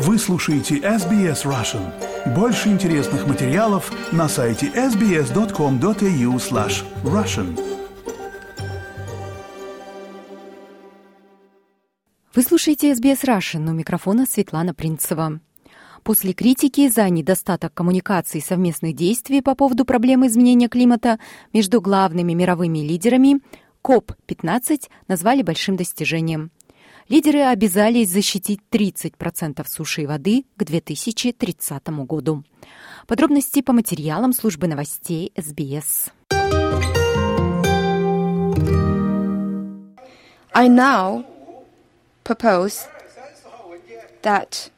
Вы слушаете SBS Russian. Больше интересных материалов на сайте sbs.com.au slash russian. Вы слушаете SBS Russian. У микрофона Светлана Принцева. После критики за недостаток коммуникаций и совместных действий по поводу проблемы изменения климата между главными мировыми лидерами, КОП-15 назвали большим достижением – Лидеры обязались защитить 30% суши и воды к 2030 году. Подробности по материалам службы новостей СБС. I now propose that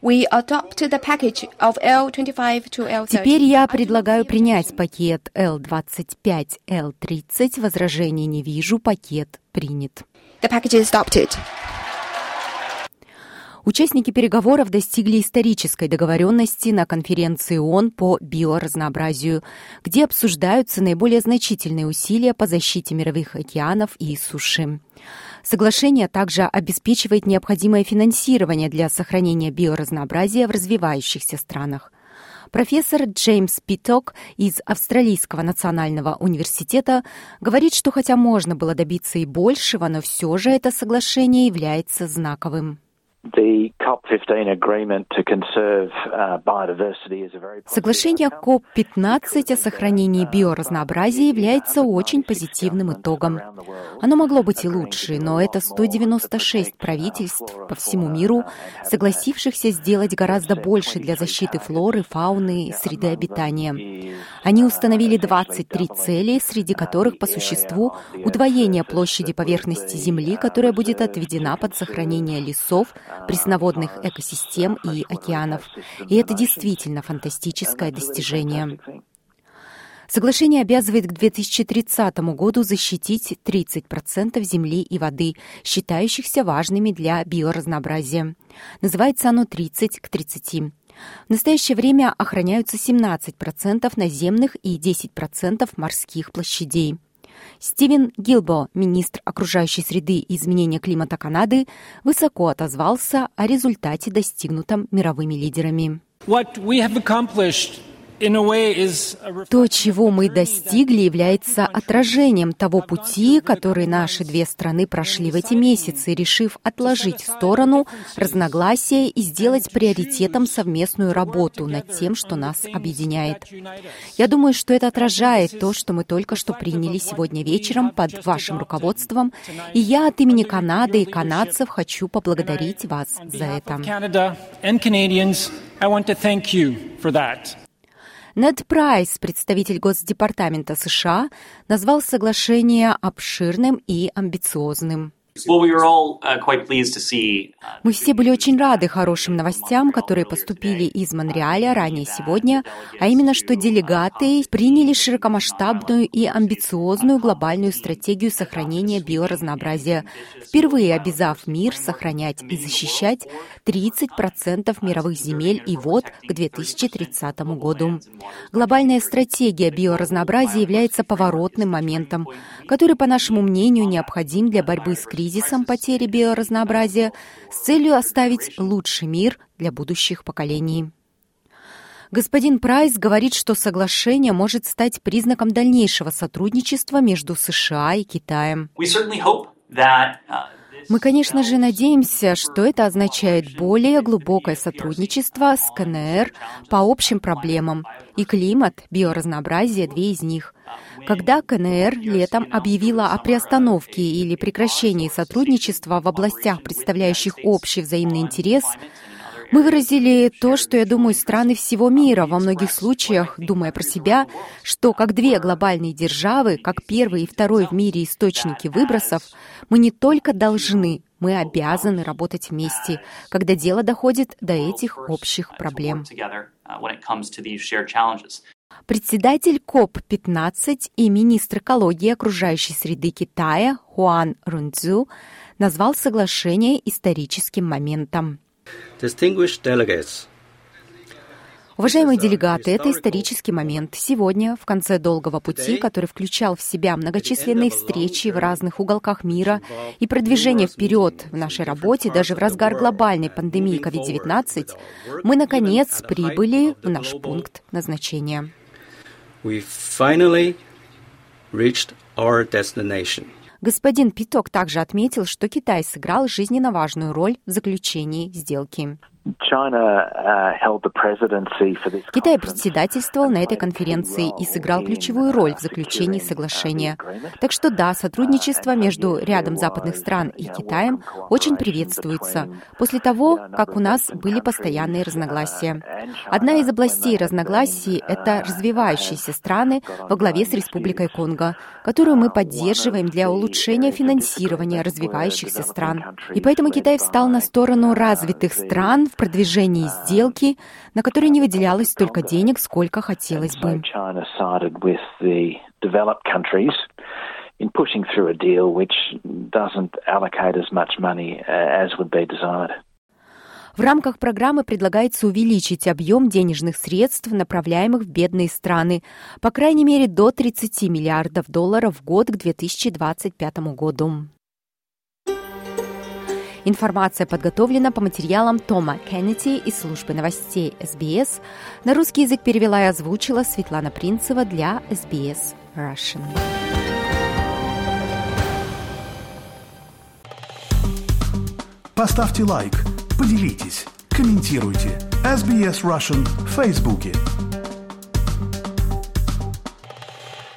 We adopted the package of L25 to L30. Теперь я предлагаю принять пакет L25, L30. Возражений не вижу, пакет принят. The package is adopted. Участники переговоров достигли исторической договоренности на конференции ООН по биоразнообразию, где обсуждаются наиболее значительные усилия по защите мировых океанов и суши. Соглашение также обеспечивает необходимое финансирование для сохранения биоразнообразия в развивающихся странах. Профессор Джеймс Питок из Австралийского национального университета говорит, что хотя можно было добиться и большего, но все же это соглашение является знаковым. Соглашение КОП-15 о сохранении биоразнообразия является очень позитивным итогом. Оно могло быть и лучше, но это 196 правительств по всему миру, согласившихся сделать гораздо больше для защиты флоры, фауны и среды обитания. Они установили 23 цели, среди которых по существу удвоение площади поверхности Земли, которая будет отведена под сохранение лесов, пресноводных экосистем и океанов. И это действительно фантастическое достижение. Соглашение обязывает к 2030 году защитить 30% земли и воды, считающихся важными для биоразнообразия. Называется оно 30 к 30. В настоящее время охраняются 17% наземных и 10% морских площадей. Стивен Гилбо, министр окружающей среды и изменения климата Канады, высоко отозвался о результате, достигнутом мировыми лидерами. What we have accomplished то, чего мы достигли, является отражением того пути, который наши две страны прошли в эти месяцы, решив отложить в сторону разногласия и сделать приоритетом совместную работу над тем, что нас объединяет. Я думаю, что это отражает то, что мы только что приняли сегодня вечером под вашим руководством, и я от имени Канады и канадцев хочу поблагодарить вас за это. Нед Прайс, представитель Госдепартамента США, назвал соглашение обширным и амбициозным. Uh, uh, Мы все были очень рады хорошим новостям, которые поступили из Монреаля ранее сегодня, а именно, что делегаты приняли широкомасштабную и амбициозную глобальную стратегию сохранения биоразнообразия, впервые обязав мир сохранять и защищать 30% мировых земель и вод к 2030 году. Глобальная стратегия биоразнообразия является поворотным моментом, который, по нашему мнению, необходим для борьбы с кризисом кризисом потери биоразнообразия с целью оставить лучший мир для будущих поколений. Господин Прайс говорит, что соглашение может стать признаком дальнейшего сотрудничества между США и Китаем. Uh, Мы, конечно же, надеемся, что это означает более глубокое сотрудничество с КНР по общим проблемам, и климат, биоразнообразие – две из них. Когда КНР летом объявила о приостановке или прекращении сотрудничества в областях, представляющих общий взаимный интерес, мы выразили то, что, я думаю, страны всего мира во многих случаях, думая про себя, что как две глобальные державы, как первый и второй в мире источники выбросов, мы не только должны, мы обязаны работать вместе, когда дело доходит до этих общих проблем. Председатель КОП-15 и министр экологии и окружающей среды Китая Хуан Рунцзю назвал соглашение историческим моментом. Уважаемые делегаты, это исторический момент. Сегодня, в конце долгого пути, который включал в себя многочисленные встречи в разных уголках мира и продвижение вперед в нашей работе, даже в разгар глобальной пандемии COVID-19, мы, наконец, прибыли в наш пункт назначения. We finally reached our destination. Господин Питок также отметил, что Китай сыграл жизненно важную роль в заключении сделки. Uh, Китай председательствовал на этой конференции и сыграл ключевую роль в заключении соглашения. Так что да, сотрудничество между рядом западных стран и Китаем очень приветствуется после того, как у нас были постоянные разногласия. Одна из областей разногласий — это развивающиеся страны во главе с Республикой Конго, которую мы поддерживаем для улучшения финансирования развивающихся стран. И поэтому Китай встал на сторону развитых стран в продвижении сделки, на которой не выделялось столько денег, сколько хотелось бы. in pushing through a deal which doesn't allocate as much money as would be desired. В рамках программы предлагается увеличить объем денежных средств, направляемых в бедные страны, по крайней мере до 30 миллиардов долларов в год к 2025 году. Информация подготовлена по материалам Тома Кеннети из службы новостей СБС. На русский язык перевела и озвучила Светлана Принцева для СБС Russian. Поставьте лайк, поделитесь, комментируйте. SBS Russian в Фейсбуке.